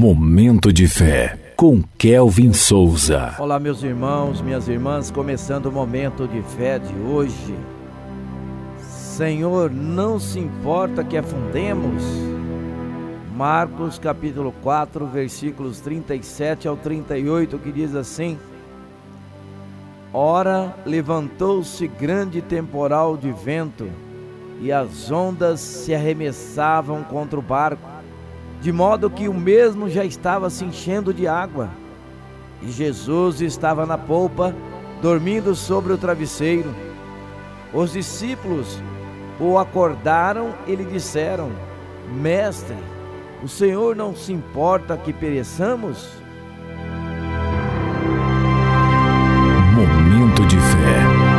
Momento de fé com Kelvin Souza. Olá, meus irmãos, minhas irmãs, começando o momento de fé de hoje. Senhor, não se importa que afundemos. Marcos capítulo 4, versículos 37 ao 38, que diz assim: Ora, levantou-se grande temporal de vento, e as ondas se arremessavam contra o barco de modo que o mesmo já estava se enchendo de água. E Jesus estava na polpa, dormindo sobre o travesseiro. Os discípulos o acordaram e lhe disseram: Mestre, o Senhor não se importa que pereçamos? Momento de fé.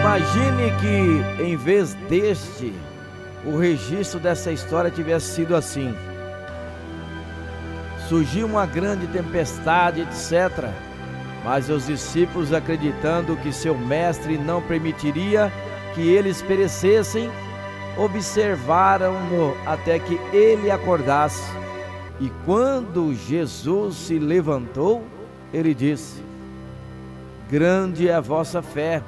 Imagine que, em vez deste, o registro dessa história tivesse sido assim: surgiu uma grande tempestade, etc. Mas os discípulos, acreditando que seu mestre não permitiria que eles perecessem, observaram-no até que ele acordasse. E quando Jesus se levantou, ele disse: Grande é a vossa fé.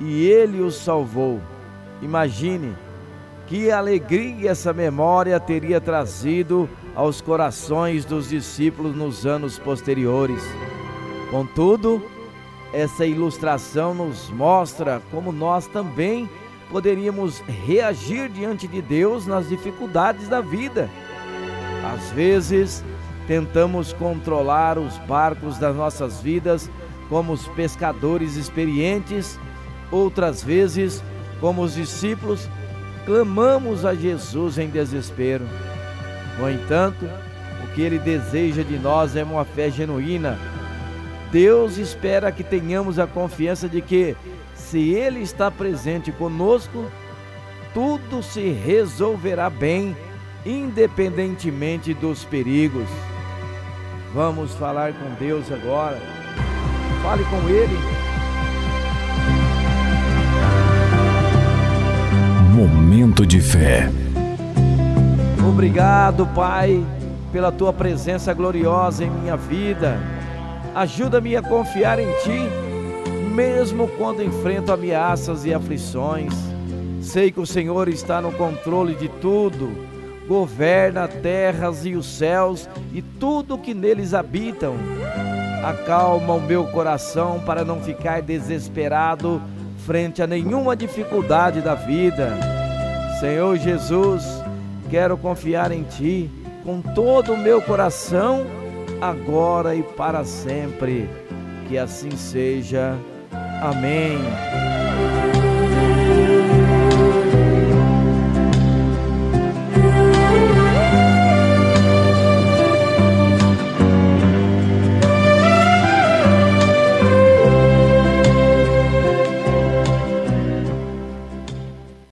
E ele os salvou. Imagine que alegria essa memória teria trazido aos corações dos discípulos nos anos posteriores. Contudo, essa ilustração nos mostra como nós também poderíamos reagir diante de Deus nas dificuldades da vida. Às vezes, tentamos controlar os barcos das nossas vidas como os pescadores experientes, outras vezes, como os discípulos, clamamos a Jesus em desespero. No entanto, o que ele deseja de nós é uma fé genuína. Deus espera que tenhamos a confiança de que, se Ele está presente conosco, tudo se resolverá bem, independentemente dos perigos. Vamos falar com Deus agora. Fale com Ele. Momento de fé. Obrigado, Pai, pela tua presença gloriosa em minha vida. Ajuda-me a confiar em Ti, mesmo quando enfrento ameaças e aflições. Sei que o Senhor está no controle de tudo, governa terras e os céus e tudo que neles habitam. Acalma o meu coração para não ficar desesperado frente a nenhuma dificuldade da vida. Senhor Jesus, quero confiar em Ti com todo o meu coração, agora e para sempre. Que assim seja. Amém.